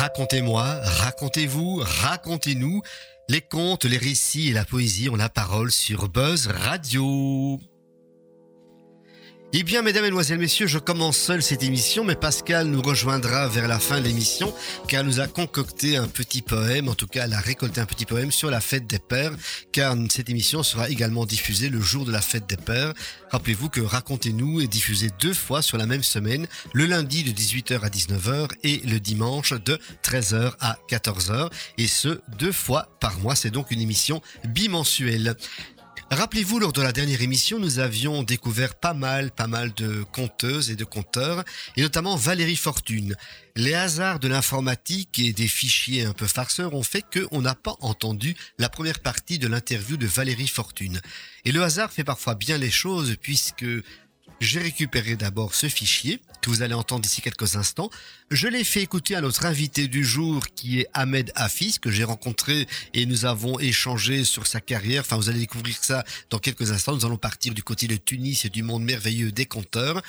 Racontez-moi, racontez-vous, racontez-nous. Les contes, les récits et la poésie ont la parole sur Buzz Radio. Eh bien, mesdames, mesdemoiselles, messieurs, je commence seul cette émission, mais Pascal nous rejoindra vers la fin de l'émission, car elle nous a concocté un petit poème, en tout cas, elle a récolté un petit poème sur la fête des pères, car cette émission sera également diffusée le jour de la fête des pères. Rappelez-vous que Racontez-nous est diffusé deux fois sur la même semaine, le lundi de 18h à 19h et le dimanche de 13h à 14h, et ce, deux fois par mois. C'est donc une émission bimensuelle. Rappelez-vous, lors de la dernière émission, nous avions découvert pas mal, pas mal de conteuses et de conteurs, et notamment Valérie Fortune. Les hasards de l'informatique et des fichiers un peu farceurs ont fait qu'on n'a pas entendu la première partie de l'interview de Valérie Fortune. Et le hasard fait parfois bien les choses puisque j'ai récupéré d'abord ce fichier que vous allez entendre d'ici quelques instants. Je l'ai fait écouter à notre invité du jour qui est Ahmed Hafiz que j'ai rencontré et nous avons échangé sur sa carrière. Enfin, vous allez découvrir ça dans quelques instants. Nous allons partir du côté de Tunis et du monde merveilleux des compteurs.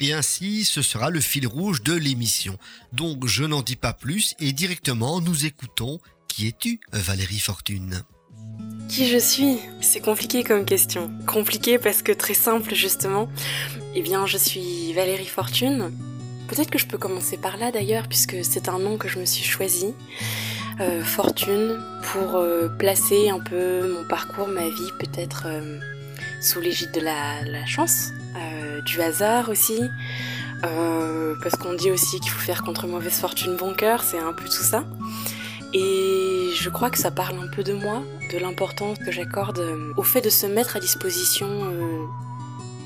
Et ainsi, ce sera le fil rouge de l'émission. Donc, je n'en dis pas plus et directement, nous écoutons Qui es-tu, Valérie Fortune? Qui je suis? C'est compliqué comme question. Compliqué parce que très simple justement. Eh bien, je suis Valérie Fortune. Peut-être que je peux commencer par là d'ailleurs, puisque c'est un nom que je me suis choisi. Euh, Fortune, pour euh, placer un peu mon parcours, ma vie, peut-être euh, sous l'égide de la, chance, du hasard aussi. parce qu'on dit aussi qu'il faut faire contre mauvaise fortune bon cœur, c'est un peu tout ça. Et je crois que ça parle un peu de moi, de l'importance que j'accorde euh, au fait de se mettre à disposition euh,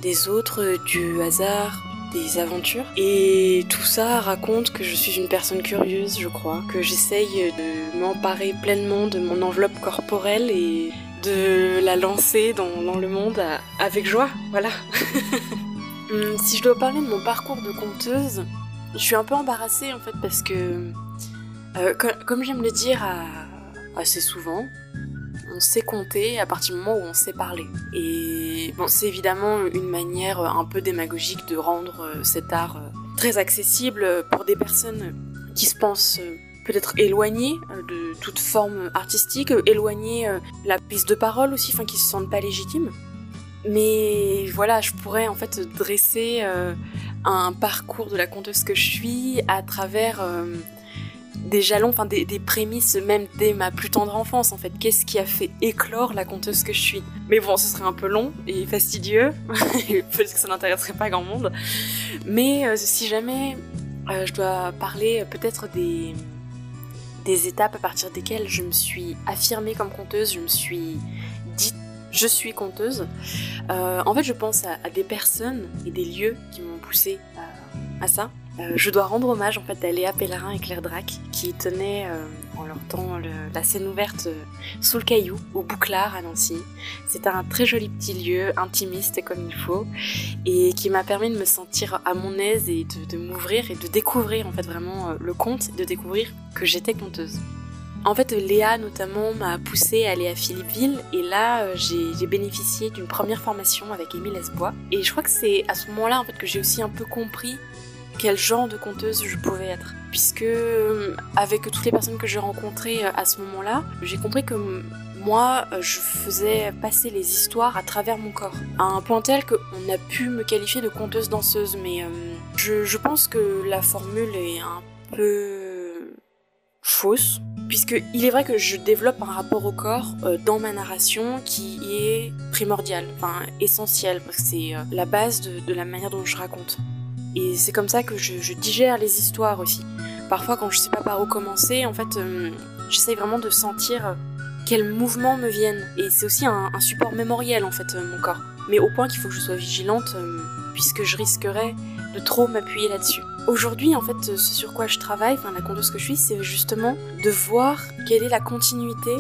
des autres, euh, du hasard, des aventures. Et tout ça raconte que je suis une personne curieuse, je crois, que j'essaye de m'emparer pleinement de mon enveloppe corporelle et de la lancer dans, le monde avec joie, voilà. Hum, si je dois parler de mon parcours de conteuse, je suis un peu embarrassée en fait parce que euh, comme, j'aime le dire assez souvent, on sait compter à partir du moment où on sait parler. Et c'est évidemment une manière un peu démagogique de rendre euh, cet art euh, très accessible pour des personnes qui se pensent peut-être éloignées de toute forme artistique, éloignées de la prise de parole aussi, enfin qui se sentent pas légitimes. Mais voilà, je pourrais en fait dresser un parcours de la conteuse que je suis à travers des jalons, enfin des, prémices même dès ma plus tendre enfance en fait. Qu'est-ce qui a fait éclore la conteuse que je suis? Mais bon, ce serait un peu long et fastidieux, peut-être que ça n'intéresserait pas grand monde. Mais euh, si jamais euh, je dois parler peut-être des, des étapes à partir desquelles je me suis affirmée comme conteuse, je me suis dit je suis conteuse. Euh, en fait, je pense à, des personnes et des lieux qui m'ont poussé à ça. Euh, je dois rendre hommage en fait à Léa Pellerin et Claire Drac qui tenaient euh, en leur temps la scène ouverte euh, sous le caillou au Bouclard à Nancy. C'est un très joli petit lieu, intimiste comme il faut, et qui m'a permis de me sentir à mon aise et de, m'ouvrir et de découvrir en fait vraiment le conte, de découvrir que j'étais conteuse. En fait, Léa notamment m'a poussée à aller à Philippeville et là j'ai bénéficié d'une première formation avec Émile Esbois et je crois que c'est à ce moment-là en fait que j'ai aussi un peu compris quel genre de conteuse je pouvais être. Puisque euh, avec toutes les personnes que j'ai rencontrées euh, à ce moment-là, j'ai compris que moi, euh, je faisais passer les histoires à travers mon corps. À un point tel qu'on a pu me qualifier de conteuse danseuse, mais je, pense que la formule est un peu fausse, puisque il est vrai que je développe un rapport au corps dans ma narration qui est primordial, enfin essentiel, parce que c'est la base de, la manière dont je raconte. Et c'est comme ça que je, digère les histoires aussi. Parfois, quand je sais pas par où commencer, en fait, euh, j'essaye vraiment de sentir euh, quels mouvements me viennent. Et c'est aussi un, support mémoriel, en fait, euh, mon corps. Mais au point qu'il faut que je sois vigilante, puisque je risquerais de trop m'appuyer là-dessus. Aujourd'hui, en fait, ce sur quoi je travaille, enfin, la conteuse que je suis, c'est justement de voir quelle est la continuité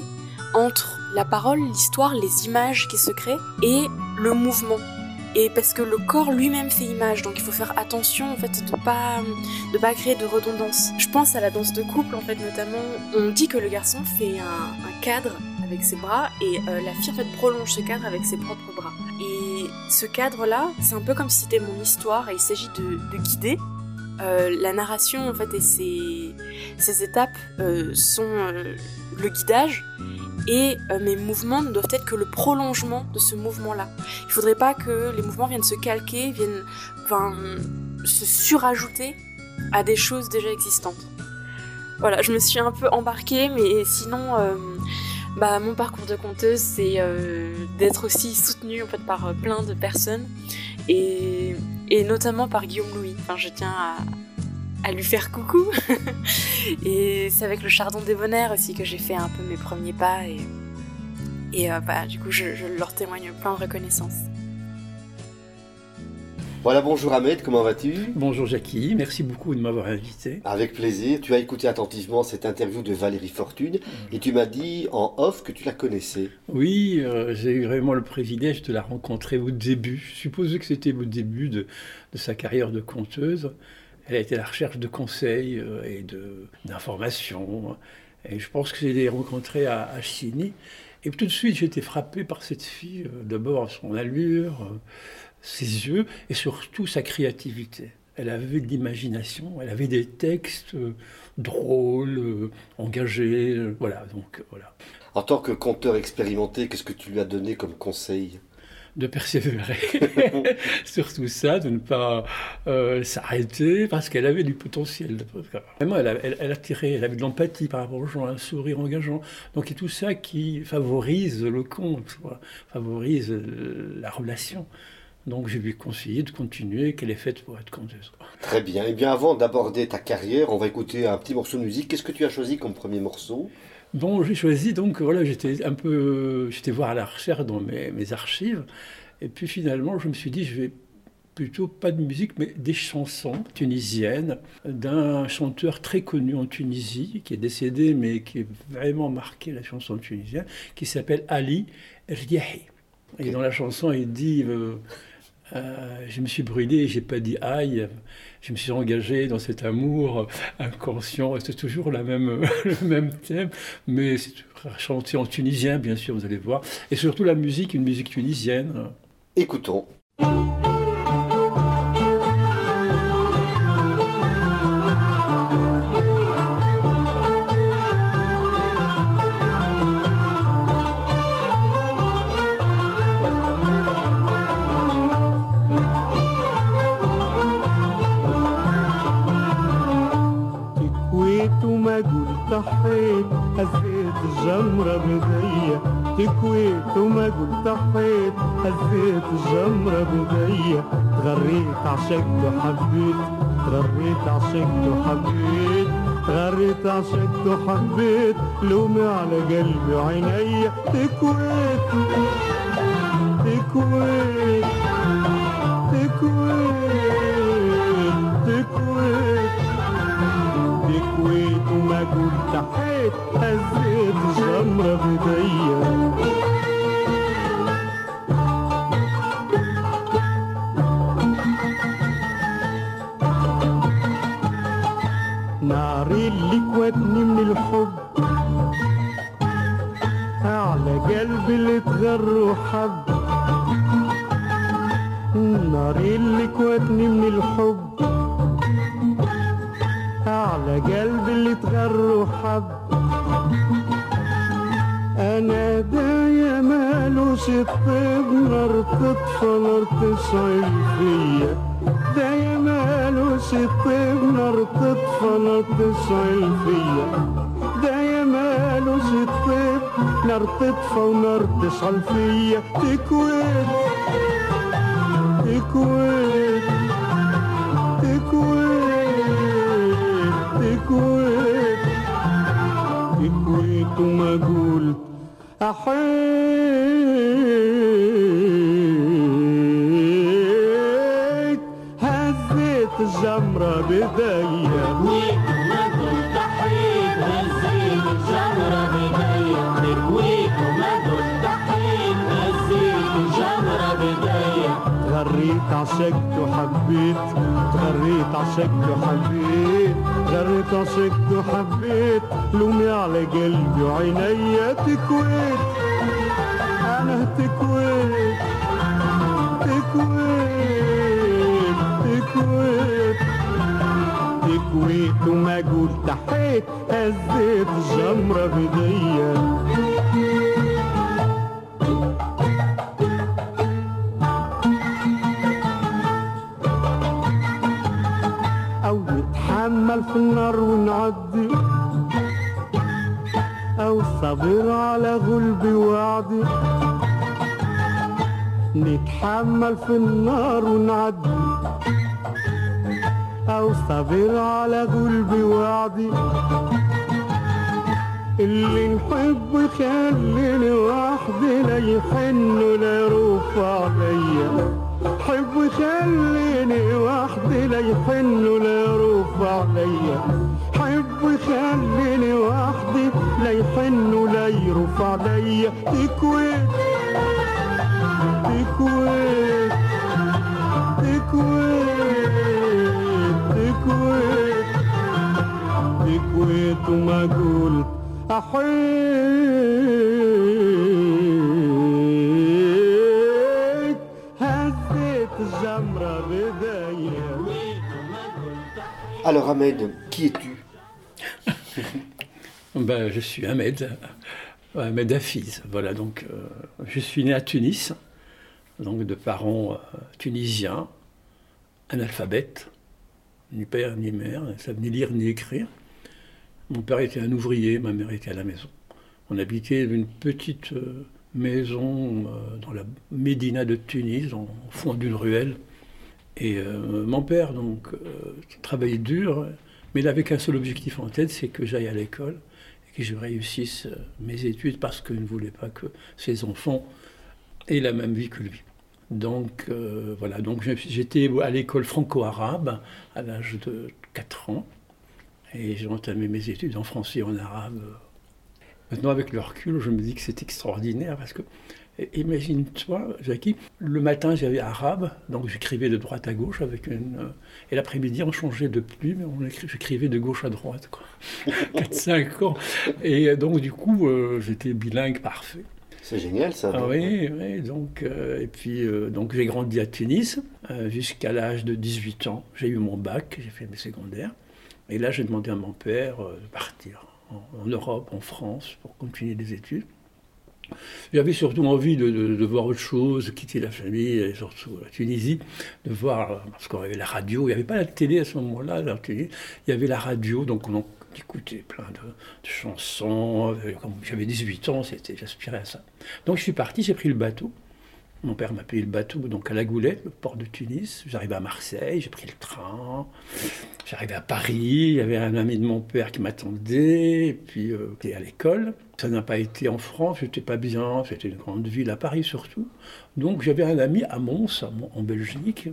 entre la parole, l'histoire, les images qui se créent et le mouvement et parce que le corps lui-même fait image, donc il faut faire attention en fait de pas de pas créer de redondance. Je pense à la danse de couple en fait notamment. On dit que le garçon fait un, cadre avec ses bras et euh, la fille en fait prolonge ce cadre avec ses propres bras. Et ce cadre-là, c'est un peu comme si c'était mon histoire et il s'agit de, guider la narration en fait et ces, étapes sont le guidage et mes mouvements ne doivent être que le prolongement de ce mouvement-là. Il faudrait pas que les mouvements viennent se calquer, viennent se surajouter à des choses déjà existantes. Voilà, je me suis un peu embarquée, mais sinon, euh, bah, mon parcours de conteuse, c'est euh, d'être aussi soutenue en fait, par euh, plein de personnes, et, notamment par Guillaume Louis. Je tiens à, lui faire coucou. et c'est avec le Chardon des Bonheurs aussi que j'ai fait un peu mes premiers pas, et, et bah, du coup, je, je leur témoigne plein de reconnaissance. Voilà, bonjour Ahmed, comment vas-tu? Bonjour Jackie, merci beaucoup de m'avoir invité. Avec plaisir, tu as écouté attentivement cette interview de Valérie Fortune mm. et tu m'as dit en off que tu la connaissais. Oui, euh, j'ai eu vraiment le privilège de la rencontrer au début. Je que c'était au début de, sa carrière de conteuse. Elle a été à la recherche de conseils euh, et d'informations. Et je pense que j'ai l'ai rencontrée à, à Chigny. Et tout de suite, j'ai été frappé par cette fille. Euh, d'abord, son allure ses yeux et surtout sa créativité. Elle avait de l'imagination, elle avait des textes euh, drôles, euh, engagés, euh, voilà, donc voilà. En tant que conteur expérimenté, qu'est-ce que tu lui as donné comme conseil? De persévérer sur tout ça, de ne pas s'arrêter, parce qu'elle avait du potentiel. Vraiment, elle, elle, elle, attirait, elle avait de l'empathie par rapport aux gens, un sourire engageant. Donc, a tout ça qui favorise le conte, favorise la relation. Donc je lui ai conseillé de continuer, qu'elle est faite pour être conteuse. Très bien. Et eh bien avant d'aborder ta carrière, on va écouter un petit morceau de musique. Qu'est-ce que tu as choisi comme premier morceau? Bon, j'ai choisi donc voilà, j'étais un peu, j'étais voir à la recherche dans mes, mes, archives, et puis finalement je me suis dit je vais plutôt pas de musique mais des chansons tunisiennes d'un chanteur très connu en Tunisie qui est décédé mais qui est vraiment marqué la chanson tunisienne qui s'appelle Ali Riahi. Et dans la chanson il dit euh, euh, je me suis brûlé, j'ai pas dit aïe. Je me suis engagé dans cet amour inconscient. C'est toujours la même, le même thème, mais c'est chanté en tunisien, bien sûr, vous allez voir. Et surtout la musique, une musique tunisienne. Écoutons. عشقت وحبيت تغريت عشقت وحبيت تغريت عشقت وحبيت لومي على قلبي وعيني تكويت تكويت تكويت تكويت تكويت. وما قلت حيت هزيت الجمرة بديا ناري اللي كوتني من الحب. على قلبي اللي تغر وحب. ناري اللي كوتني من الحب. على قلبي اللي تغر وحب. أنا دايا مالوش الطيب نار تطفى نار تشعل فيا. دايا مالوش الطيب نار تطفى تشعل فيا دايا مالوش الطيب نار تطفى ونار تشعل فيا تكويت تكويت تكويت تكويت تكويت. وما قلت أحيت بداية قلت أحيت هزيت الجمرة بداية تكويت وما قلت أحيت هزيت الجمرة بداية غريت عشقت وحبيت غريت عشقت وحبيت غريت عشقت وحبيت لومي على قلبي وعينيا تكويت أنا تكويت تكويت تكويت كويت وما قلت حيت هزيت الجمرة بديا أو نتحمل في النار ونعدي أو صبر على غلبي وعدي نتحمل في النار ونعدي أو صبر على غلبي وعدي. اللي نحب يخليني وحدي لا يحن ولا يروف عليا. حب يخليني وحدي لا يحن ولا يروف عليا. حب يخليني وحدي لا يحن ولا يروف عليا. تكويت تكويت تكويت وما قلت أحييت هزيت الجمرة بداية Alors Ahmed, qui es-tu Ben, je suis Ahmed, Ahmed Hafiz. Voilà, donc euh, je suis né à Tunis, donc de parents euh, tunisiens, analphabètes, ni père ni mère, ne savent ni lire ni écrire. Mon père était un ouvrier, ma mère était à la maison. On habitait une petite euh, maison euh, dans la Médina de Tunis, au fond d'une ruelle. Et euh, mon père, donc, travaillait dur, mais il n'avait qu'un seul objectif en tête, c'est que j'aille à l'école et que je réussisse mes études parce qu'il ne voulait pas que ses enfants aient la même vie que lui. Donc voilà, donc j'étais à l'école franco-arabe à l'âge de 4 ans et j'ai entamé mes études en français et en arabe. Maintenant, avec le recul, je me dis que c'est extraordinaire parce que, imagine-toi, Jackie, le matin j'avais arabe, donc j'écrivais de droite à gauche avec une. euh, et l'après-midi, on changeait de plume, on j'écrivais de gauche à droite, quoi. 4-5 ans. Et euh, donc, du coup, euh, j'étais bilingue parfait. C'est génial ça. Ah oui, oui, donc, euh, et puis euh, donc j'ai grandi à Tunis jusqu'à l'âge de 18 ans. J'ai eu mon bac, j'ai fait mes secondaires. Et là, j'ai demandé à mon père euh, de partir en, Europe, en France, pour continuer des études. J'avais surtout envie de, de- de voir autre chose, quitter la famille, et surtout la Tunisie, de voir, parce qu'on avait la radio, il n'y avait pas la télé à ce moment-là, il y avait la radio, donc on écoutait plein de, de chansons. euh, j'avais 18 ans, j'aspirais à ça. Donc je suis parti, j'ai pris le bateau. Mon père m'a payé le bateau donc à la Goulette, le port de Tunis. J'arrivais à Marseille, j'ai pris le train. J'arrivais à Paris, il y avait un ami de mon père qui m'attendait, et puis euh, j'étais à l'école. Ça n'a pas été en France, j'étais pas bien, c'était une grande ville, à Paris surtout. Donc j'avais un ami à Mons, en Belgique.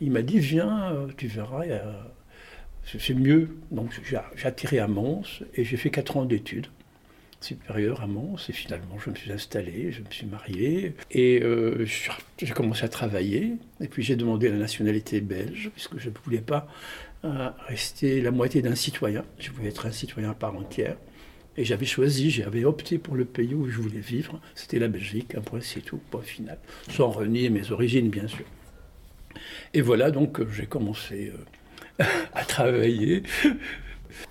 Il m'a dit Viens, euh, tu verras, c'est mieux. Donc j'ai atterri à Mons et j'ai fait 4 ans d'études supérieures à Mons. Et finalement, je me suis installé, je me suis marié et euh, j'ai commencé à travailler. Et puis j'ai demandé la nationalité belge puisque je ne voulais pas euh, rester la moitié d'un citoyen. Je voulais être un citoyen à part entière. Et j'avais choisi, j'avais opté pour le pays où je voulais vivre. C'était la Belgique, un point c'est tout, point final. Sans renier mes origines, bien sûr. Et voilà, donc j'ai commencé euh, à travailler.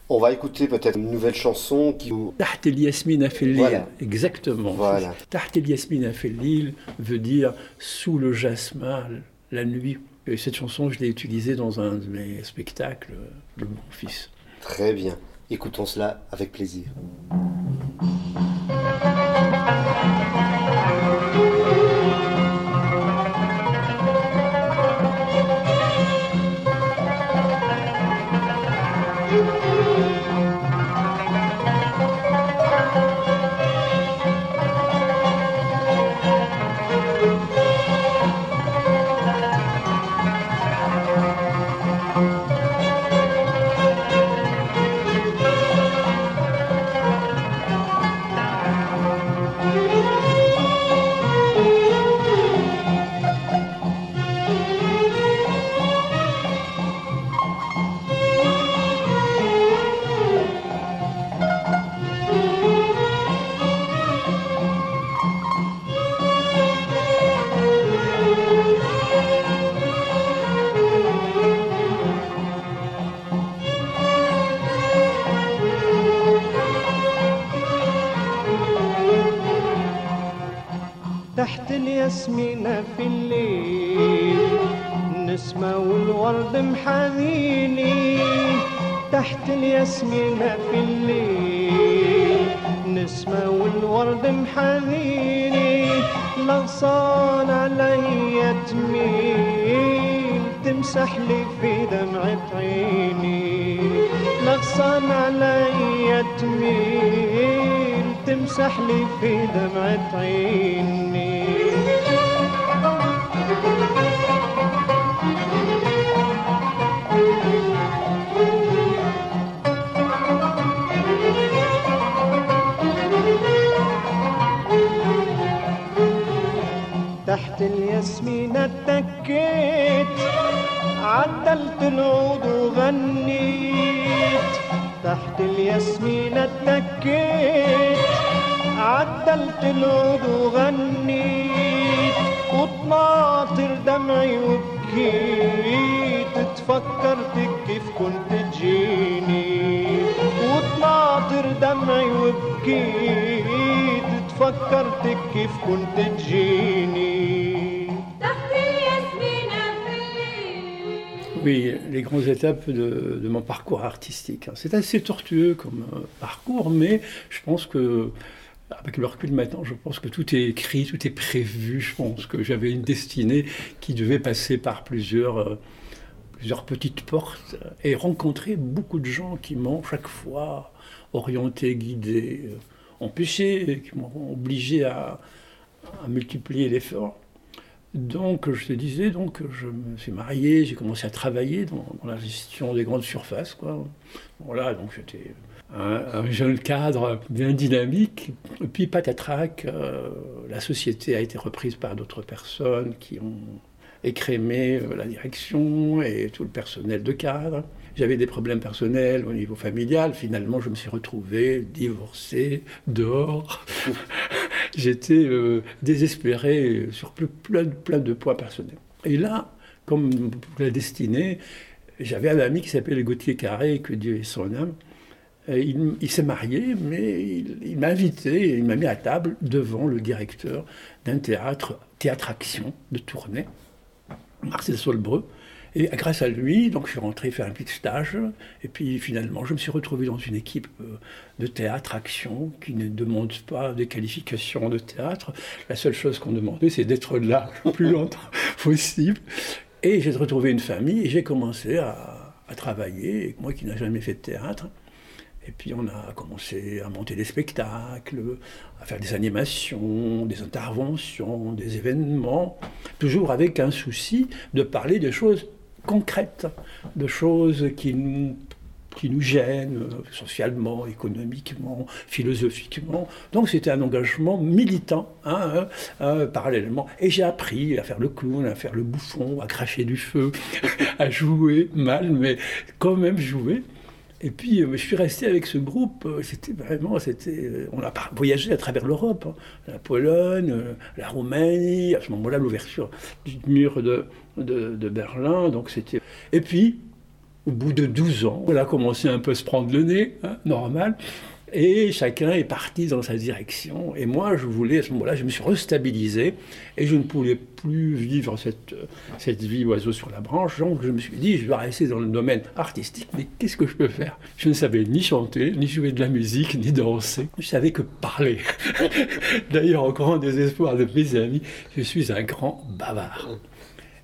On va écouter peut-être une nouvelle chanson qui vous... Taht el Lil. Voilà. Exactement. Voilà. Taht el Lil veut dire sous le jasmin, la nuit. Et cette chanson, je l'ai utilisée dans un de mes spectacles de mon fils. Très bien. Écoutons cela avec plaisir. نسمة والورد محاميني تحت الياسمينة في الليل نسمة والورد محاميني لغصان عليا تميل تمسح لي في دمعة عيني. لغصان عليا تميل تمسح لي في دمعة عيني. تحت الياسمين اتكيت عدلت العود وغنيت. تحت الياسمين اتكيت عدلت العود وغنيت. وطناطر دمعي وبكيت تفكرتك كيف كنت تجيني. وطناطر دمعي وبكيت تفكرتك كيف كنت تجيني. Oui, les grandes étapes de, mon parcours artistique. C'est assez tortueux comme euh, parcours, mais je pense que, avec le recul maintenant, je pense que tout est écrit, tout est prévu. Je pense que j'avais une destinée qui devait passer par plusieurs, euh, petites portes et rencontrer beaucoup de gens qui m'ont chaque fois orienté, guidé, euh, empêché, qui m'ont obligé à, à multiplier l'effort. Donc, je te disais, donc, je me suis marié, j'ai commencé à travailler dans, la gestion des grandes surfaces, quoi. Voilà, donc j'étais un, un jeune cadre bien dynamique. Puis, patatrac, euh, la société a été reprise par d'autres personnes qui ont écrémé euh, la direction et tout le personnel de cadre. J'avais des problèmes personnels au niveau familial. Finalement, je me suis retrouvé divorcé, dehors. J'étais euh, désespéré sur ple- plein, de- points personnels. Et là, comme la destinée, j'avais un ami qui s'appelait Gauthier Carré, que Dieu ait son âme. Il s'est marié, mais il, il m'a invité, il m'a mis à table devant le directeur d'un théâtre, Théâtre Action de Tournai, Marcel Solbreu. Et grâce à lui, donc je suis rentré faire un petit stage. Et puis finalement, je me suis retrouvé dans une équipe euh, de théâtre action qui ne demande pas des qualifications de théâtre. La seule chose qu'on demandait, c'est d'être là le plus longtemps possible. Et j'ai retrouvé une famille et j'ai commencé à, à travailler. Moi qui n'ai jamais fait de théâtre. Et puis on a commencé à monter des spectacles, à faire des animations, des interventions, des événements, toujours avec un souci de parler de choses concrètes, de choses qui nous, qui nous gênent euh, socialement, économiquement, philosophiquement. Donc c'était un engagement militant, hein, hein, euh, parallèlement. Et j'ai appris à faire le clown, à faire le bouffon, à cracher du feu, à jouer mal, mais quand même jouer. Et puis, euh, je suis resté avec ce groupe. C'était vraiment, c'était, on a voyagé à travers l'Europe, hein. la Pologne, la Roumanie. À ce moment-là, l'ouverture du mur de, de, Berlin. Donc, c'était. Et puis, au bout de 12 ans, on a commencé un peu à se prendre le nez, hein, normal. Et chacun est parti dans sa direction. Et moi, je voulais, à ce moment-là, je me suis restabilisé et je ne pouvais plus vivre cette, cette vie oiseau sur la branche. Donc, je me suis dit, je dois rester dans le domaine artistique, mais qu'est-ce que je peux faire? Je ne savais ni chanter, ni jouer de la musique, ni danser. Je savais que parler. D'ailleurs, au grand désespoir de mes amis, je suis un grand bavard.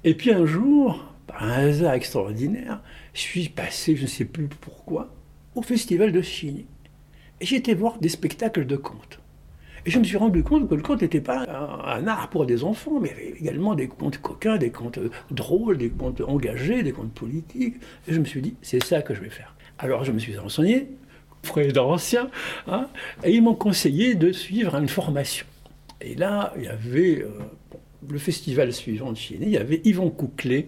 Et puis un jour, par un hasard extraordinaire, je suis passé, je ne sais plus pourquoi, au festival de Chigny. Et été voir des spectacles de contes. Et je me suis rendu compte que le conte n'était pas un, art pour des enfants, mais il y avait également des contes coquins, des contes drôles, des contes engagés, des contes politiques. Et je me suis dit, c'est ça que je vais faire. Alors je me suis renseigné, auprès d'anciens, hein, et ils m'ont conseillé de suivre une formation. Et là, il y avait euh, le festival suivant de Chine, il y avait Yvon Couclet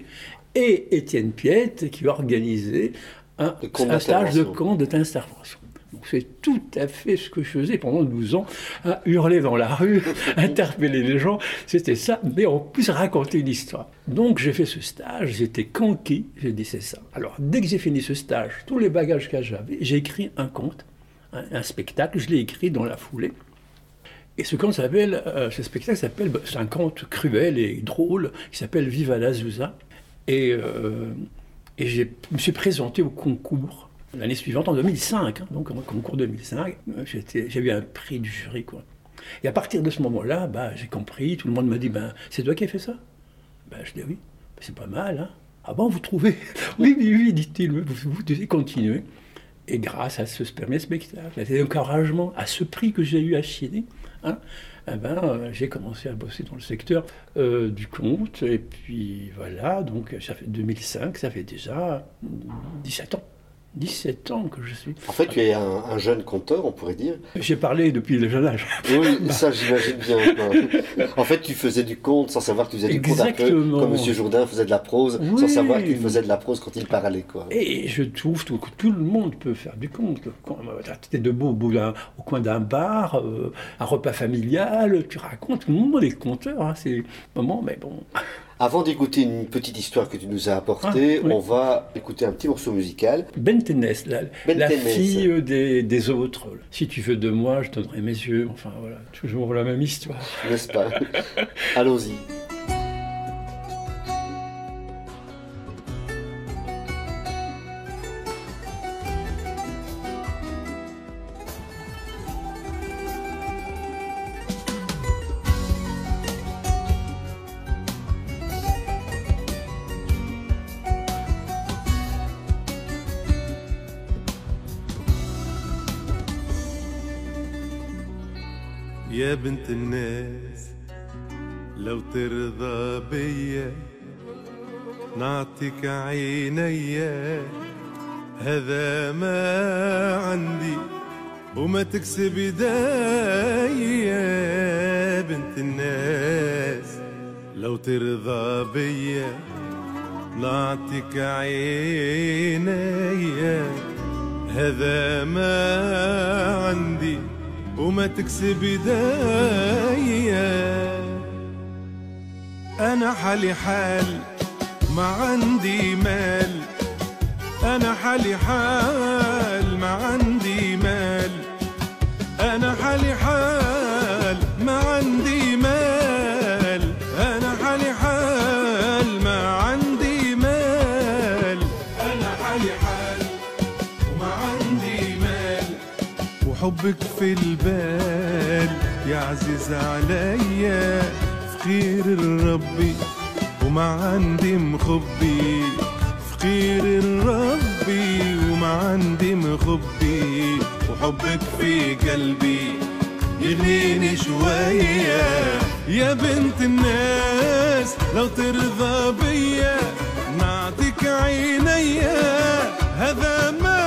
et Étienne Piette qui organisaient un, un stage de d'intervention. conte d'intervention. Donc c'est tout à fait ce que je faisais pendant 12 ans, à hurler dans la rue, interpeller les gens, c'était ça, mais en plus raconter une histoire. Donc j'ai fait ce stage, j'étais conquis, j'ai dit c'est ça. Alors dès que j'ai fini ce stage, tous les bagages que j'avais, j'ai écrit un conte, un, un spectacle, je l'ai écrit dans la foulée. Et ce conte s'appelle, euh, ce spectacle s'appelle, bah, c'est un conte cruel et drôle qui s'appelle Viva la Zouza. Et, euh, et je me suis présenté au concours l'année suivante, en 2005, hein, donc au concours 2005. euh, j'étais- J'ai eu un prix du jury, quoi. Et à partir de ce moment-là, bah, j'ai compris, tout le monde m'a dit, ben, c'est toi qui as fait ça? Ben, Je dis oui, Ben, c'est pas mal. Hein ah bon, vous trouvez? Oui, oui, oui, dit-il, vous, vous devez continuer. Et grâce à ce premier spectacle, à cet encouragement, à ce prix que j'ai eu à Chine, hein, eh ben, euh, j'ai commencé à bosser dans le secteur euh, du conte. Et puis voilà, donc ça fait 2005, ça fait déjà 17 ans. 17 ans que je suis. En fait, tu es un, un jeune conteur, on pourrait dire. J'ai parlé depuis le jeune âge. Oui, ça j'imagine bien. En fait, tu faisais du conte sans savoir que tu faisais du conte un peu Exactement. comme Monsieur Jourdain faisait de la prose, sans savoir qu'il faisait de la prose quand il parlait. Quoi. Et je trouve tout- que tout le monde peut faire du conte. Quand tu es debout au, bout au coin d'un bar, euh, un repas familial, tu racontes. Tout le monde est conteur. Hein, c'est moment, mais bon. Avant d'écouter une petite histoire que tu nous as apportée, Ah, oui. on va écouter un petit morceau musical. La, Ben la Tennes. fille des, des autres. Si tu veux de moi, je donnerai mes yeux. Enfin voilà, toujours la même histoire. n'est-ce pas? Allons-y. بنت الناس لو ترضى بيا نعطيك عينيا هذا ما عندي وما تكسب يا بنت الناس لو ترضى بيا نعطيك عينيا هذا ما عندي وما تكسب إيديا. أنا حالي حال ما عندي مال. أنا حالي حال ما عندي مال. أنا حالي حال ما عندي مال. أنا حالي حال ما عندي مال. أنا حالي حال وما عندي مال. وحبك في البال يا عزيز عليا فقير ربي وما عندي مخبي فقير ربي وما عندي مخبي وحبك في قلبي يغنيني شوية. يا بنت الناس لو ترضى بيا نعطيك عينيا هذا ما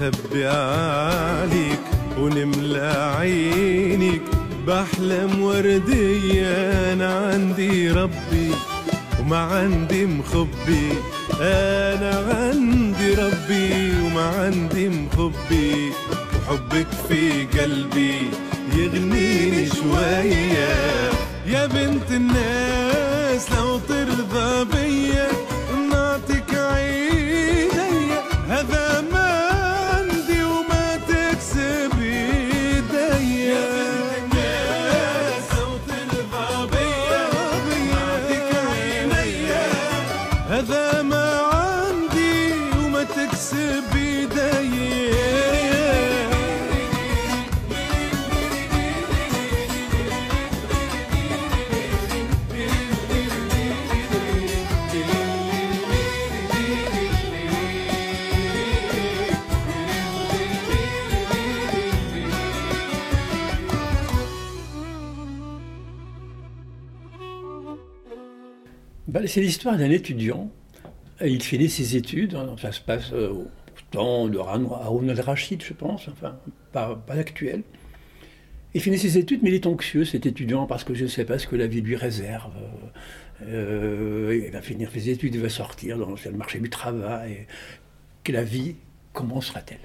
مخبي عليك ونملى عينك بحلم وردي D'un étudiant. Il finit ses études, hein, ça se passe euh, au temps de Haroun al-Rachid, je pense, enfin, pas, actuel. Il finit ses études, mais il est anxieux, cet étudiant, parce que je ne sais pas ce que la vie lui réserve. Euh, il va finir ses études, il va sortir dans le marché du travail. Que la vie, comment sera-t-elle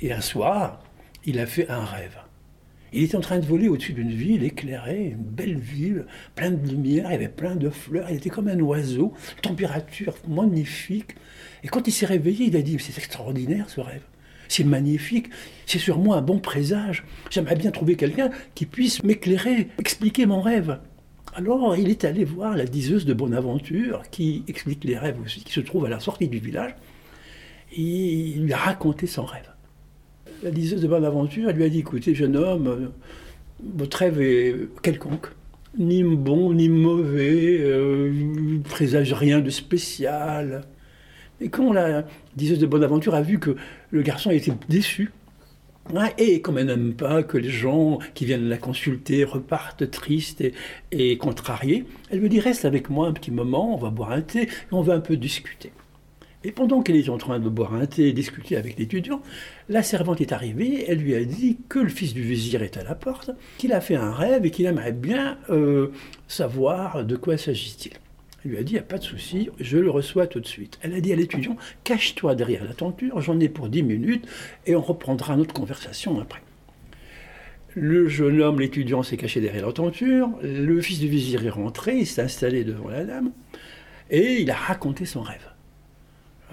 Et un soir, il a fait un rêve. Il était en train de voler au-dessus d'une ville éclairée, une belle ville, pleine de lumière, il y avait plein de fleurs, il était comme un oiseau, température magnifique. Et quand il s'est réveillé, il a dit, c'est extraordinaire ce rêve, c'est magnifique, c'est moi un bon présage, j'aimerais bien trouver quelqu'un qui puisse m'éclairer, expliquer mon rêve. Alors il est allé voir la diseuse de Bonaventure, qui explique les rêves aussi, qui se trouve à la sortie du village, et il lui a raconté son rêve la diseuse de Bonaventure, elle lui a dit écoutez, jeune homme, votre rêve est quelconque, ni bon ni mauvais, euh, présage rien de spécial. Et quand la diseuse de Bonaventure a vu que le garçon était déçu, hein, et comme elle n'aime pas que les gens qui viennent la consulter repartent tristes et, contrariés, elle me dit reste avec moi un petit moment, on va boire un thé et on va un peu discuter. Et pendant qu'elle était en train de boire un thé et discuter avec l'étudiant, la servante est arrivée, elle lui a dit que le fils du vizir est à la porte, qu'il a fait un rêve et qu'il aimerait bien euh, savoir de quoi s'agit-il. Elle lui a dit, il n'y a pas de souci, je le reçois tout de suite. Elle a dit à l'étudiant, cache-toi derrière la tenture, j'en ai pour dix minutes, et on reprendra notre conversation après. Le jeune homme, l'étudiant, s'est caché derrière la tenture, le fils du vizir est rentré, il s'est installé devant la dame, et il a raconté son rêve.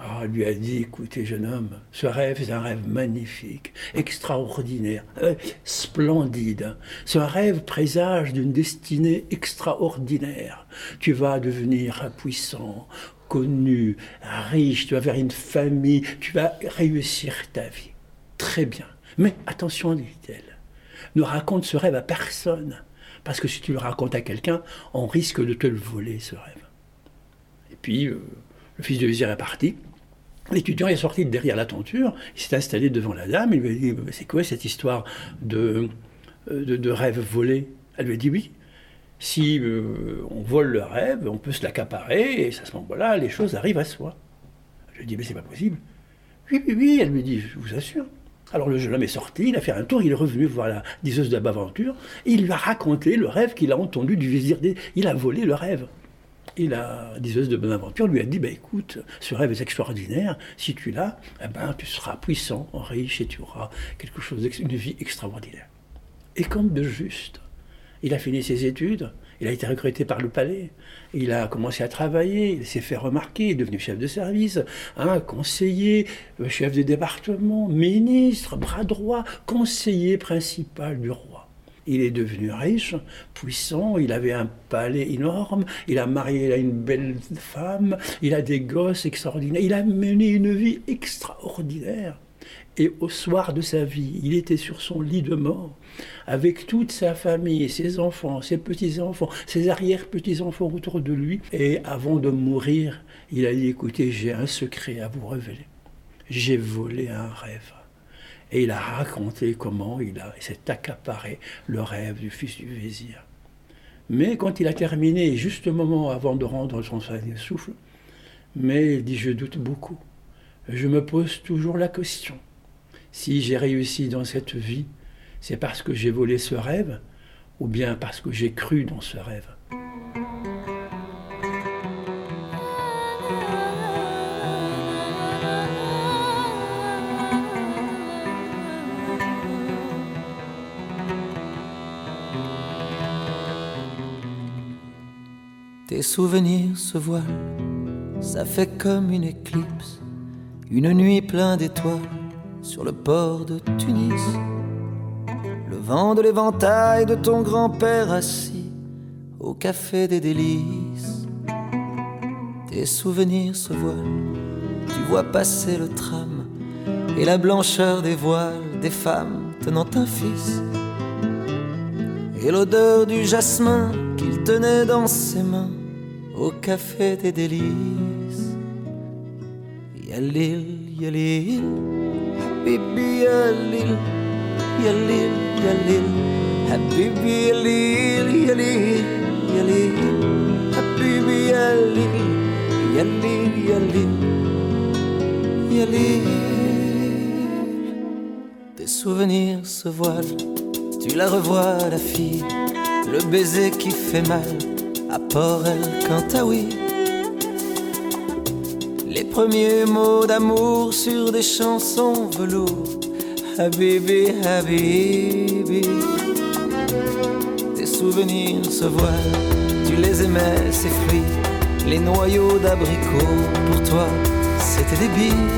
Ah, lui a dit, écoutez, jeune homme, ce rêve est un rêve magnifique, extraordinaire, euh, splendide. Ce rêve présage d'une destinée extraordinaire. Tu vas devenir puissant, connu, riche, tu vas faire une famille, tu vas réussir ta vie. Très bien. Mais attention, dit-elle, ne raconte ce rêve à personne. Parce que si tu le racontes à quelqu'un, on risque de te le voler, ce rêve. Et puis, euh, le fils de vizir est parti. L'étudiant est sorti de derrière la tenture, il s'est installé devant la dame, il lui a dit C'est quoi cette histoire de, de rêve volé? Elle lui a dit Oui, si euh, on vole le rêve, on peut se l'accaparer, et à ce moment-là, les choses arrivent à soi. Je lui ai dit Mais c'est pas possible. Oui, oui, oui, elle lui dit Je vous assure. Alors le jeune homme est sorti, il a fait un tour, il est revenu voir la diseuse Baventure, et il lui a raconté le rêve qu'il a entendu du vizir. Il a volé le rêve. Et la diseuse de Bonaventure lui a dit, bah, écoute, ce rêve est extraordinaire, si tu l'as, eh ben, tu seras puissant, riche, et tu auras quelque chose, une vie extraordinaire. Et comme de juste, il a fini ses études, il a été recruté par le palais, il a commencé à travailler, il s'est fait remarquer, il est devenu chef de service, hein, conseiller, euh, chef de département, ministre, bras droit, conseiller principal du roi. Il est devenu riche, puissant, il avait un palais énorme, il a marié une belle femme, il a des gosses extraordinaires, il a mené une vie extraordinaire. Et au soir de sa vie, il était sur son lit de mort, avec toute sa famille, ses enfants, ses petits-enfants, ses arrière-petits-enfants autour de lui. Et avant de mourir, il a dit, écoutez, j'ai un secret à vous révéler. J'ai volé un rêve. Et il a raconté comment il, s'est accaparé le rêve du fils du vizir. Mais quand il a terminé, juste au moment avant de rendre son souffle, mais il dit Je doute beaucoup. Je me pose toujours la question. Si j'ai réussi dans cette vie, c'est parce que j'ai volé ce rêve ou bien parce que j'ai cru dans ce rêve? Tes souvenirs se voilent, ça fait comme une éclipse, une nuit pleine d'étoiles sur le port de Tunis. Le vent de l'éventail de ton grand-père assis au café des délices. Tes souvenirs se voilent, tu vois passer le tram et la blancheur des voiles des femmes tenant un fils, et l'odeur du jasmin qu'il tenait dans ses mains au café des délices. Yalil, Yalil, Habibi Yalil, Yalil, Yalil, Habibi Yalil, Yalil, Yalil, Habibi Yalil, Yalil, Yalil, Yalil. Tes souvenirs se voilent, tu la revois la fille, le baiser qui fait mal à Port El Cantaoui. Les premiers mots d'amour sur des chansons velours. Habibi, Habibi. Tes souvenirs se voilent, tu les aimais, ces fruits. Les noyaux d'abricots, pour toi, c'était des billes.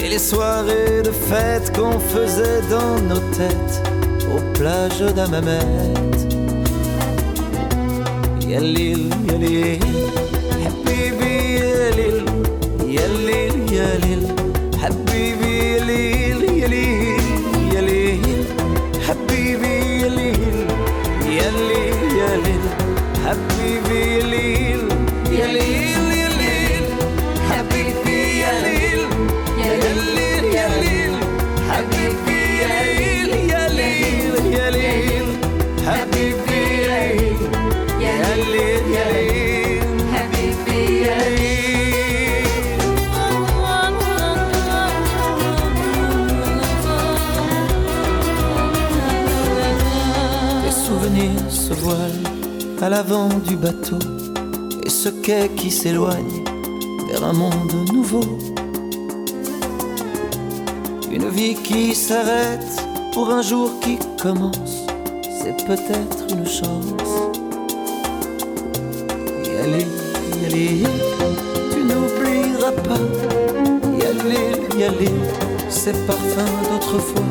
Et les soirées de fête qu'on faisait dans nos têtes, aux plages d'Amamet. Yalil, Yalil, Habibi l'avant du bateau et ce quai qui s'éloigne vers un monde nouveau. Une vie qui s'arrête pour un jour qui commence, c'est peut-être une chance. Yalil, Yalil, tu n'oublieras pas. Yalil, Yalil, ces parfums d'autrefois.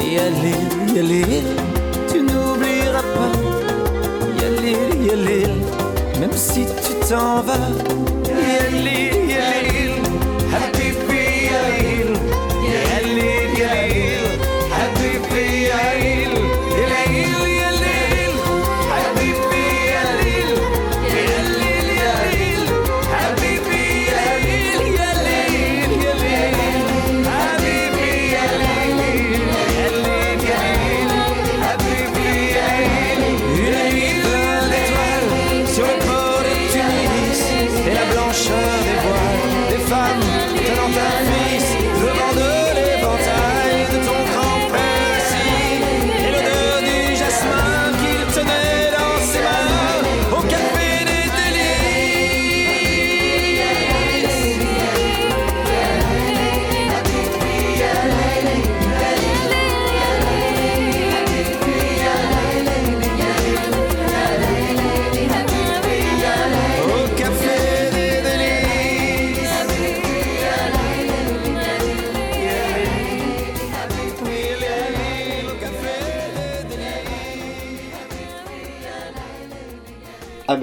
Yalil, Yalil, tu n'oublieras pas. Yalil, même si tu t'en vas. Yalil, Yalil,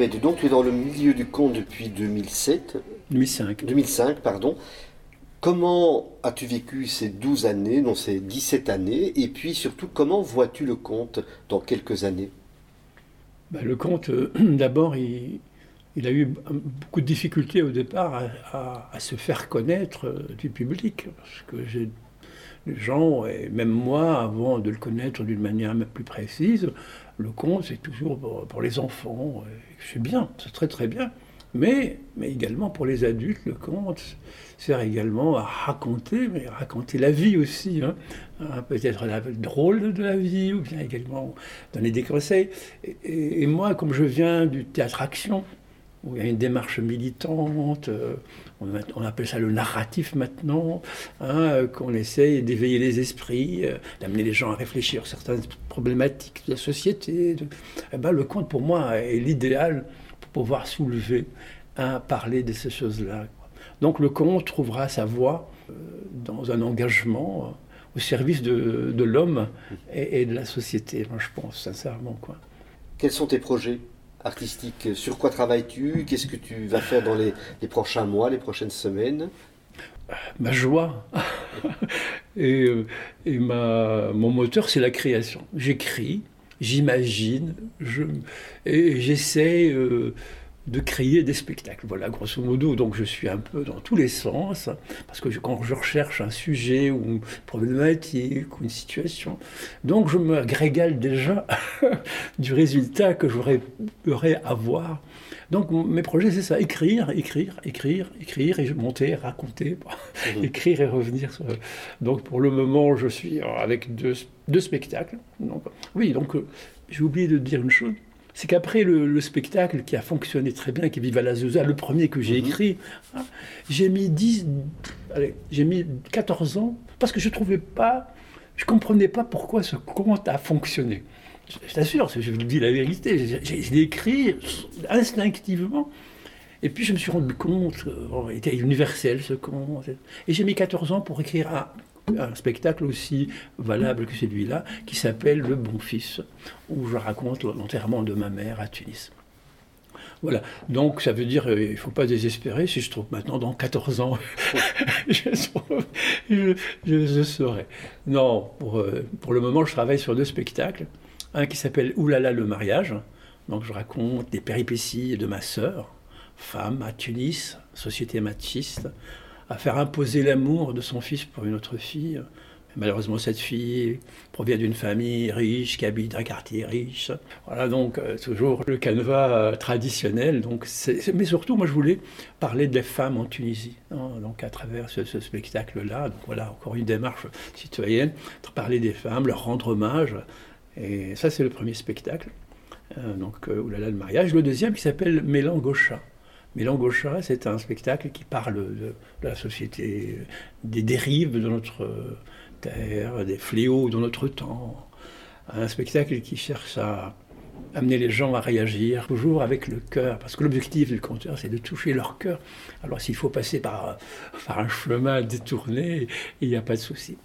Donc tu es dans le milieu du conte depuis 2007, 2005. 2005, pardon. Comment as-tu vécu ces 12 années, non ces 17 années, et puis surtout comment vois-tu le conte dans quelques années? Ben, le conte, euh, d'abord, il, il a eu beaucoup de difficultés au départ à, à- à se faire connaître euh, du public. Parce que j'ai- les gens, et même moi, avant de le connaître d'une manière plus précise, le conte, c'est toujours pour, les enfants. C'est bien, c'est très très bien. Mais, mais également pour les adultes, le conte sert également à raconter, mais raconter la vie aussi. hein. Hein, Peut-être la drôle de la vie, ou bien également donner des conseils. Et, moi, comme je viens du théâtre-action, où il y a une démarche militante, euh, on, appelle ça le narratif maintenant, hein, qu'on essaye d'éveiller les esprits, euh, d'amener les gens à réfléchir sur certaines problématiques de la société. eh ben, le conte, pour moi, est l'idéal pour pouvoir soulever, hein, parler de ces choses-là. Donc le conte trouvera sa voie euh, dans un engagement euh, au service de, l'homme et, de la société, je pense, sincèrement. Quoi. Quels sont tes projets? Artistiques Sur quoi travailles-tu? Qu'est-ce que tu vas faire dans les, les prochains mois, les prochaines semaines? Ma joie. Et, euh, et ma, mon moteur, c'est la création. J'écris, j'imagine, je, et j'essaie euh, de créer des spectacles. Voilà, grosso modo. Donc je suis un peu dans tous les sens, parce que je- quand je recherche un sujet ou une problématique ou une situation, donc je me régale déjà du résultat que j'aurais à voir. Donc mes projets, c'est ça, écrire, écrire, écrire, écrire, et monter, raconter, écrire et revenir. sur- Donc pour le moment, je suis avec deux, deux spectacles. Donc, oui, donc euh, j'ai oublié de dire une chose. C'est qu'après le, le spectacle qui a fonctionné très bien, qui est Viva la Zouza, le premier que j'ai écrit, hein, j'ai mis 10, allez, j'ai mis 14 ans parce que je trouvais pas, je comprenais pas pourquoi ce conte a fonctionné. Je, je t'assure, je vous dis la vérité, je l'ai écrit instinctivement. Et puis je me suis rendu compte qu'il était universel ce conte. Et j'ai mis 14 ans pour écrire un, un spectacle aussi valable que celui-là, qui s'appelle Le Bon Fils, où je raconte l'enterrement de ma mère à Tunis. Voilà, donc ça veut dire euh, il ne faut pas désespérer si je trouve maintenant dans 14 ans, je, je, saurai. Non, pour, euh, pour le moment je travaille sur deux spectacles, un qui s'appelle Oulala le mariage, donc je raconte des péripéties de ma sœur, femme à Tunis, société machiste, à faire imposer l'amour de son fils pour une autre fille. Malheureusement, cette fille provient d'une famille riche, qui habite un quartier riche. Voilà donc euh, toujours le canevas euh, traditionnel. Donc, mais surtout, moi, je voulais parler des femmes en Tunisie. hein, donc, à travers ce, spectacle-là, donc voilà, encore une démarche citoyenne, parler des femmes, leur rendre hommage. Et ça, c'est le premier spectacle. Euh, donc, euh, Oulala le mariage. Le deuxième qui s'appelle Mélangocha. Mélangocha, c'est un spectacle qui parle de la société, des dérives de notre euh, terre, des fléaux de notre temps. Un spectacle qui cherche à amener les gens à réagir, toujours avec le cœur, parce que l'objectif du conteur, c'est de toucher leur cœur. Alors s'il faut passer par, par un chemin détourné, il n'y a pas de souci.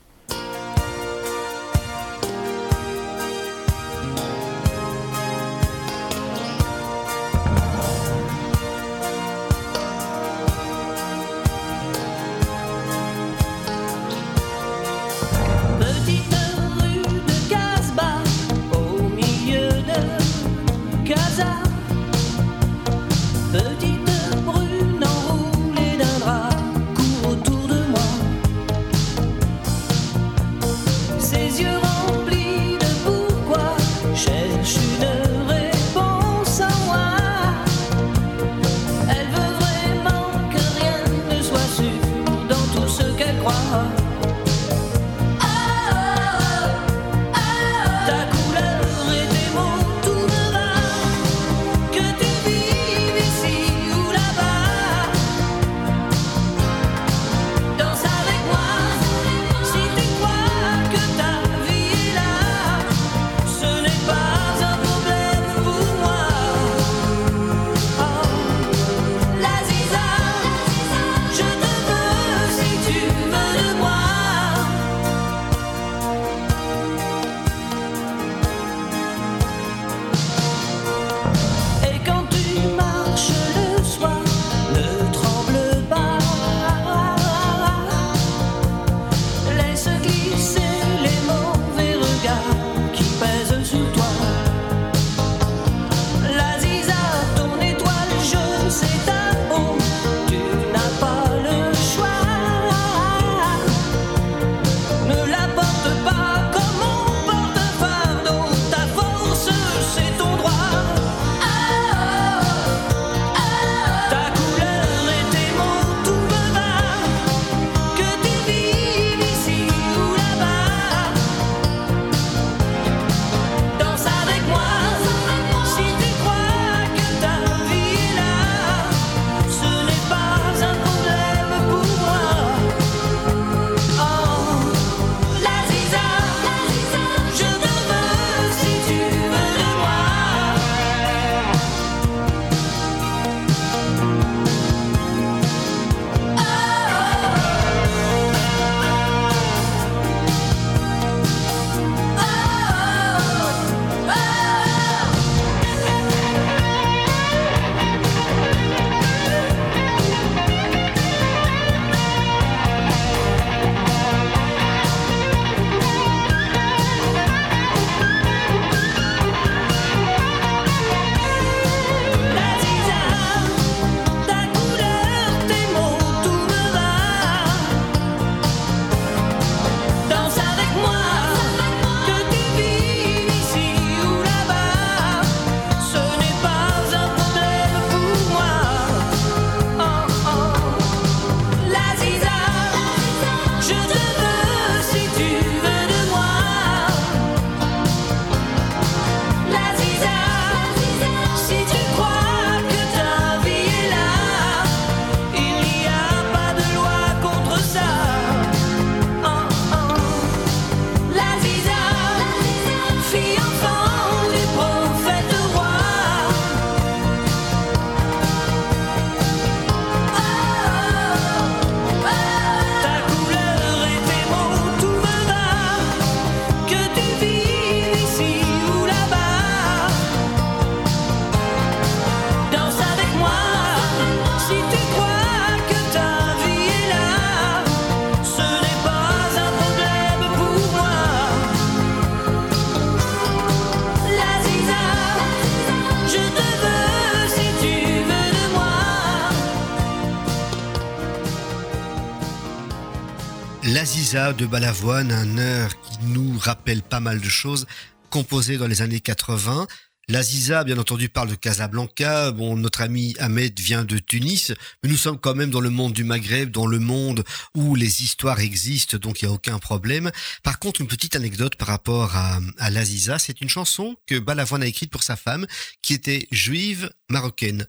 De Balavoine, un air qui nous rappelle pas mal de choses, composé dans les années 80. L'Aziza, bien entendu, parle de Casablanca. Bon, notre ami Ahmed vient de Tunis, mais nous sommes quand même dans le monde du Maghreb, dans le monde où les histoires existent, donc il n'y a aucun problème. Par contre, une petite anecdote par rapport à, à l'Aziza, c'est une chanson que Balavoine a écrite pour sa femme, qui était juive marocaine.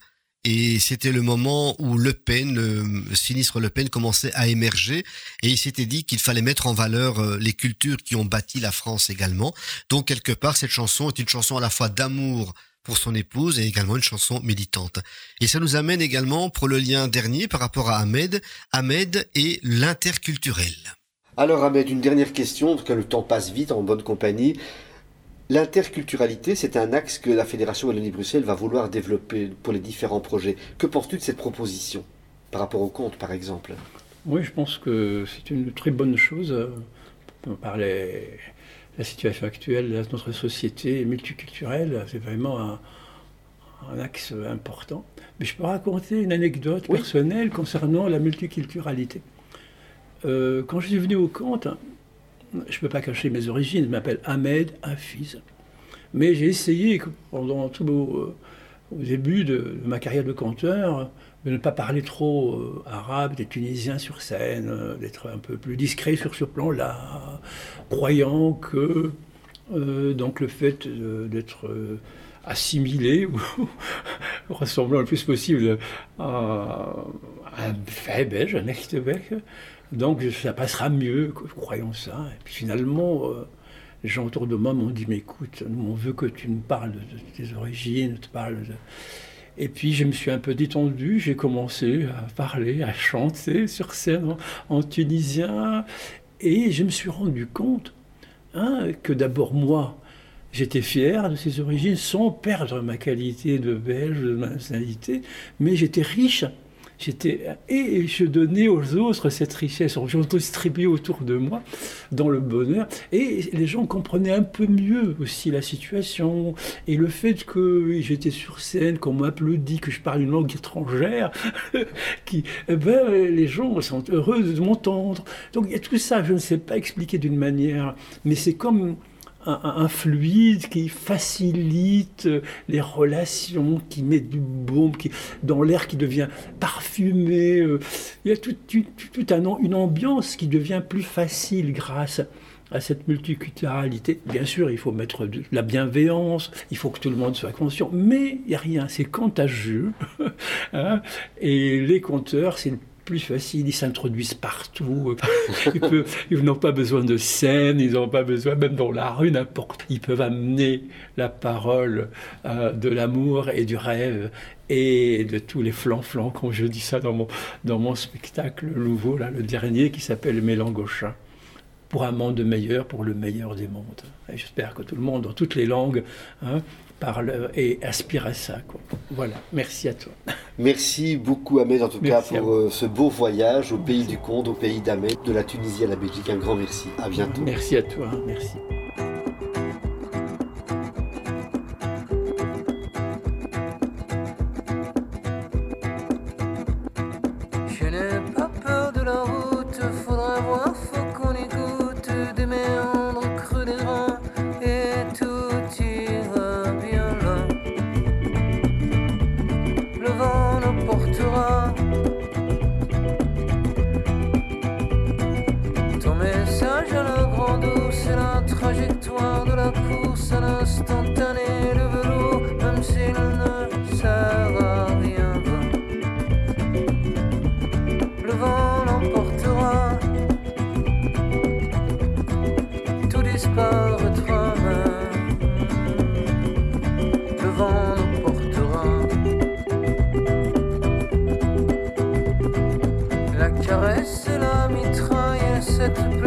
Et c'était le moment où Le Pen, le sinistre Le Pen, commençait à émerger. Et il s'était dit qu'il fallait mettre en valeur euh, les cultures qui ont bâti la France également. Donc, quelque part, cette chanson est une chanson à la fois d'amour pour son épouse et également une chanson militante. Et ça nous amène également pour le lien dernier par rapport à Ahmed, Ahmed et l'interculturel. Alors Ahmed, une dernière question, parce que le temps passe vite en bonne compagnie. L'interculturalité, c'est un axe que la Fédération Wallonie-Bruxelles va vouloir développer pour les différents projets. Que penses-tu de cette proposition par rapport au compte, par exemple? Oui, je pense que c'est une très bonne chose euh, par les- la situation actuelle de notre société multiculturelle. C'est vraiment un, un axe important. Mais je peux raconter une anecdote Oui. personnelle concernant la multiculturalité. Euh, quand je suis venu au compte, je ne peux pas cacher mes origines, je m'appelle Ahmed Hafiz. Mais j'ai essayé pendant tout au, au début de, ma carrière de conteur de ne pas parler trop euh, arabe, des Tunisiens sur scène, euh, d'être un peu plus discret sur ce plan-là, croyant que euh, donc le fait d'être euh, assimilé ou ressemblant le plus possible à, un belge, un ex-belge, donc ça passera mieux, croyons ça. Et puis finalement, euh, les gens autour de moi m'ont dit, mais écoute, on veut que tu nous parles de, tes origines, tu parles de... Et puis je me suis un peu détendu, j'ai commencé à parler, à chanter sur scène en, en tunisien, et je me suis rendu compte hein, que d'abord moi, j'étais fier de ces origines sans perdre ma qualité de belge, de ma nationalité, mais j'étais riche. J'étais et je donnais aux autres cette richesse, je distribuais autour de moi dans le bonheur. Et les gens comprenaient un peu mieux aussi la situation. Et le fait que j'étais sur scène, qu'on m'applaudit, que je parle une langue étrangère, qui, eh ben, les gens sont heureux de m'entendre. Donc il y a tout ça, je ne sais pas expliquer d'une manière, mais c'est comme un, un- fluide qui facilite euh, les relations, qui met du baume qui, dans l'air qui devient parfumé. euh. Il y a tout, tout- un, une ambiance qui devient plus facile grâce à cette multiculturalité. Bien sûr, il faut mettre de la bienveillance, il faut que tout le monde soit conscient, mais il n'y a rien, c'est contagieux. hein. Et les compteurs, c'est plus facile, ils s'introduisent partout. Ils, peuvent- ils n'ont pas besoin de scène, ils n'ont pas besoin, même dans la rue, n'importe. Ils peuvent amener la parole euh, de l'amour et du rêve et de tous les flancs-flancs, comme je dis ça dans mon, dans mon spectacle nouveau, là, le dernier, qui s'appelle Mélangochin pour un monde meilleur, pour le meilleur des mondes. J'espère que tout le monde, dans toutes les langues, hein, parle et aspire à ça. quoi. Voilà, merci à toi. Merci beaucoup Ahmed en tout Merci cas pour euh, ce beau voyage au pays du conte, au pays d'Ahmed, de la Tunisie à la Belgique. Un grand merci. À bientôt. Merci à toi, merci. the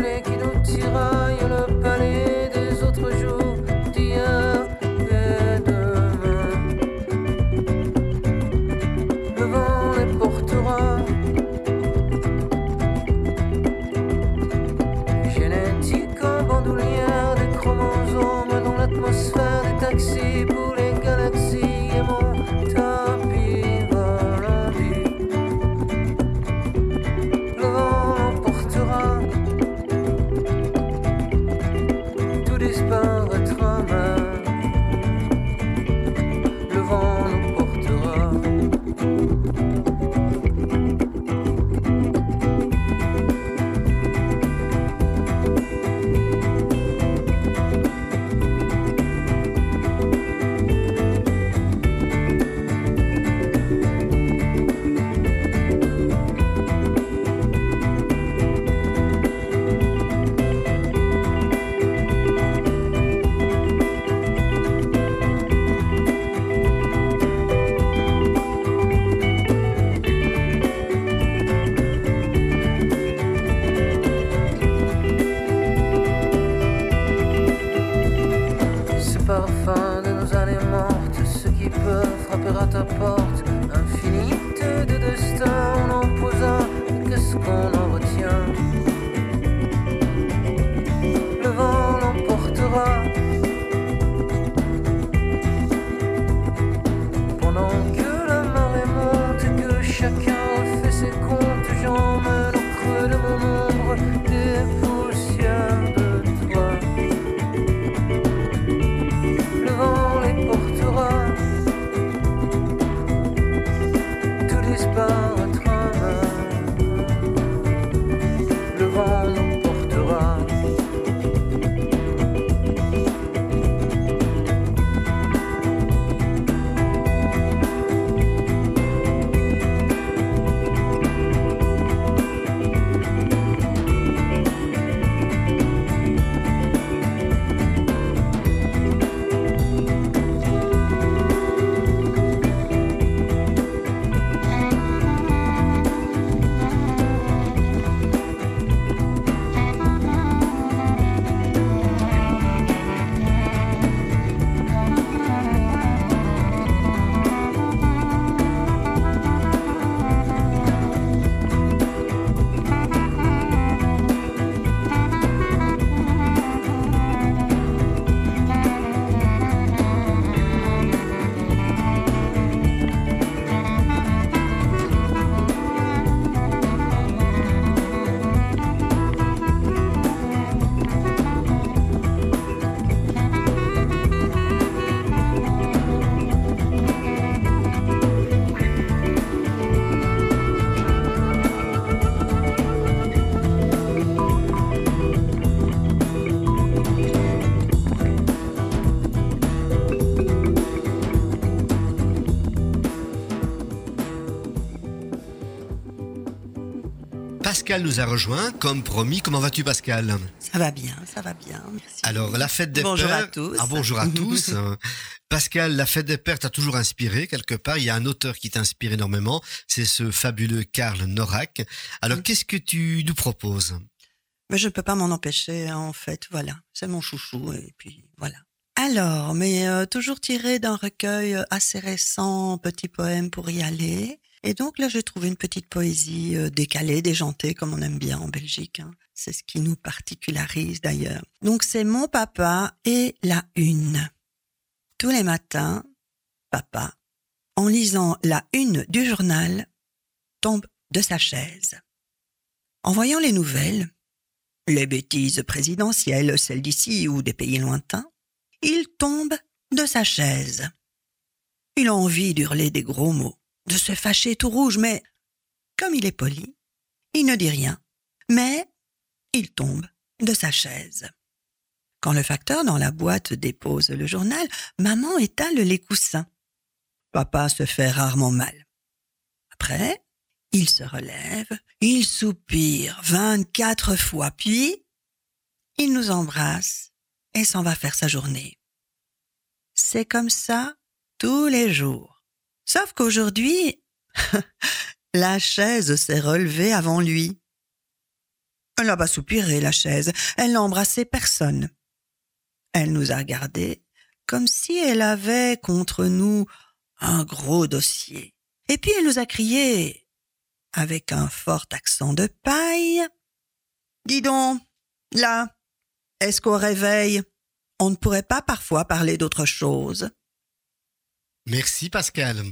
Pascal nous a rejoint, comme promis. Comment vas-tu, Pascal? Ça va bien, ça va bien, merci. Alors, la fête des Bonjour pères. à tous. Ah, bonjour à tous. Pascal, la fête des pères t'a toujours inspiré quelque part. Il y a un auteur qui t'inspire énormément. C'est ce fabuleux Karl Norak. Alors, qu'est-ce que tu nous proposes? Mais je ne peux pas m'en empêcher, en fait, voilà. C'est mon chouchou, et puis voilà. Alors, mais euh, toujours tiré d'un recueil euh, assez récent, Petit poème pour y aller. Et donc là, j'ai trouvé une petite poésie euh, décalée, déjantée, comme on aime bien en Belgique. hein. C'est ce qui nous particularise d'ailleurs. Donc c'est mon papa et la une. Tous les matins, papa, en lisant la une du journal, tombe de sa chaise. En voyant les nouvelles, les bêtises présidentielles, celles d'ici ou des pays lointains, il tombe de sa chaise. Il a envie d'hurler des gros mots, de se fâcher tout rouge, mais comme il est poli, il ne dit rien, mais il tombe de sa chaise. Quand le facteur dans la boîte dépose le journal, maman étale les coussins. Papa se fait rarement mal. Après, il se relève, il soupire 24 fois, puis il nous embrasse et s'en va faire sa journée. C'est comme ça tous les jours. Sauf qu'aujourd'hui, la chaise s'est relevée avant lui. Elle n'a pas soupiré, la chaise. Elle n'a embrassé personne. Elle nous a regardés comme si elle avait contre nous un gros dossier. Et puis elle nous a crié, avec un fort accent de paille, Dis donc, là, est-ce qu'au réveil, on ne pourrait pas parfois parler d'autre chose? Merci, Pascal.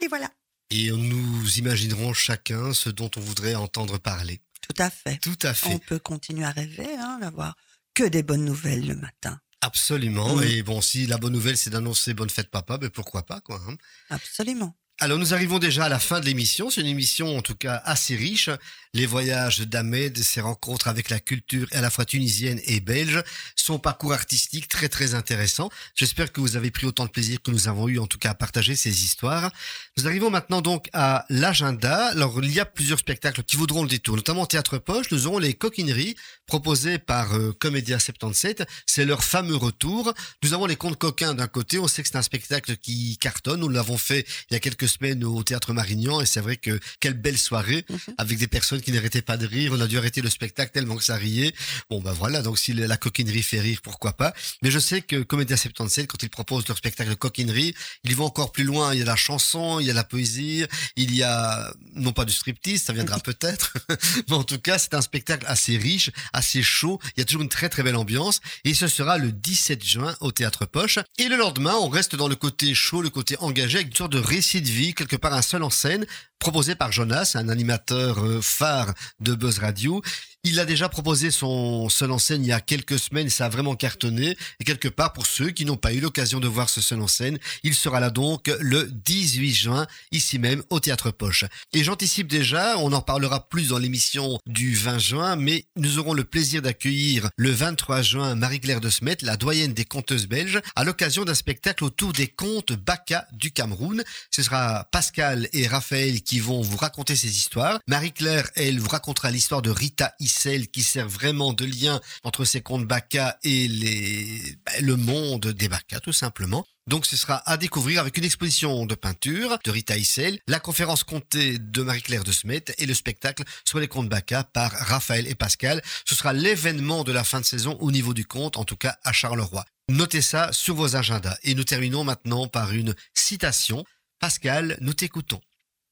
Et voilà. Et nous imaginerons chacun ce dont on voudrait entendre parler. Tout à fait. Tout à fait. On peut continuer à rêver, hein, d'avoir que des bonnes nouvelles le matin. Absolument. Mm. Et bon, si la bonne nouvelle, c'est d'annoncer bonne fête papa, ben pourquoi pas, quoi. hein. Absolument. Alors nous arrivons déjà à la fin de l'émission. C'est une émission en tout cas assez riche. Les voyages d'Ahmed, ses rencontres avec la culture à la fois tunisienne et belge, son parcours artistique très très intéressant. J'espère que vous avez pris autant de plaisir que nous avons eu en tout cas à partager ces histoires. Nous arrivons maintenant donc à l'agenda. Alors il y a plusieurs spectacles qui vaudront le détour, notamment Théâtre Poche. Nous aurons les coquineries proposées par euh, Comédia 77. C'est leur fameux retour. Nous avons les contes coquins d'un côté. On sait que c'est un spectacle qui cartonne. Nous l'avons fait il y a quelques quelques semaines au théâtre Marignan et c'est vrai que quelle belle soirée Mhm. avec des personnes qui n'arrêtaient pas de rire. On a dû arrêter le spectacle tellement que ça riait. Bon ben voilà, donc si la coquinerie fait rire, pourquoi pas. Mais je sais que Comédia 77, quand ils proposent leur spectacle de coquinerie, ils vont encore plus loin. Il y a la chanson, il y a la poésie, il y a non pas du striptease, ça viendra peut-être, mais en tout cas c'est un spectacle assez riche, assez chaud. Il y a toujours une très très belle ambiance et ce sera le 17 juin au Théâtre Poche. Et le lendemain, on reste dans le côté chaud, le côté engagé, avec une sorte de récit de vie, quelque part un seul en scène, proposé par Jonas, un animateur euh, phare de Buzz Radio. Il a déjà proposé son seul en scène il y a quelques semaines, ça a vraiment cartonné. Et quelque part, pour ceux qui n'ont pas eu l'occasion de voir ce seul en scène, il sera là donc le 18 juin, ici même, au Théâtre Poche. Et j'anticipe déjà, on en parlera plus dans l'émission du 20 juin, mais nous aurons le plaisir d'accueillir le 23 juin Marie-Claire de Smet, la doyenne des conteuses belges, à l'occasion d'un spectacle autour des contes Baka du Cameroun. Ce sera Pascal et Raphaël qui vont vous raconter ces histoires. Marie-Claire, elle, vous racontera l'histoire de Rita Issel qui sert vraiment de lien entre ces contes Baka et ben, le monde des Baka, tout simplement. Donc ce sera à découvrir avec une exposition de peinture de Rita Issel, la conférence comptée de Marie-Claire de Smet et le spectacle sur les contes Baka par Raphaël et Pascal. Ce sera l'événement de la fin de saison au niveau du conte, en tout cas à Charleroi. Notez ça sur vos agendas. Et nous terminons maintenant par une citation. Pascal, nous t'écoutons.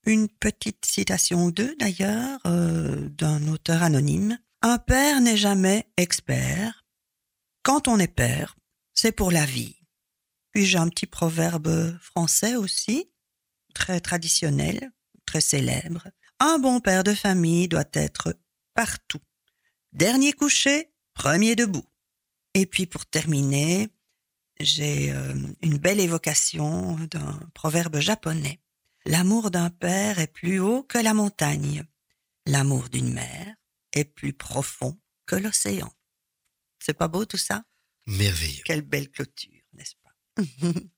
Une petite citation ou deux d'ailleurs euh, d'un auteur anonyme. Un père n'est jamais expert. Quand on est père, c'est pour la vie. Puis j'ai un petit proverbe français aussi, très traditionnel, très célèbre. Un bon père de famille doit être partout. Dernier couché, premier debout. Et puis pour terminer, j'ai euh, une belle évocation d'un proverbe japonais. L'amour d'un père est plus haut que la montagne. L'amour d'une mère est plus profond que l'océan. C'est pas beau tout ça? Merveilleux. Quelle belle clôture, n'est-ce pas?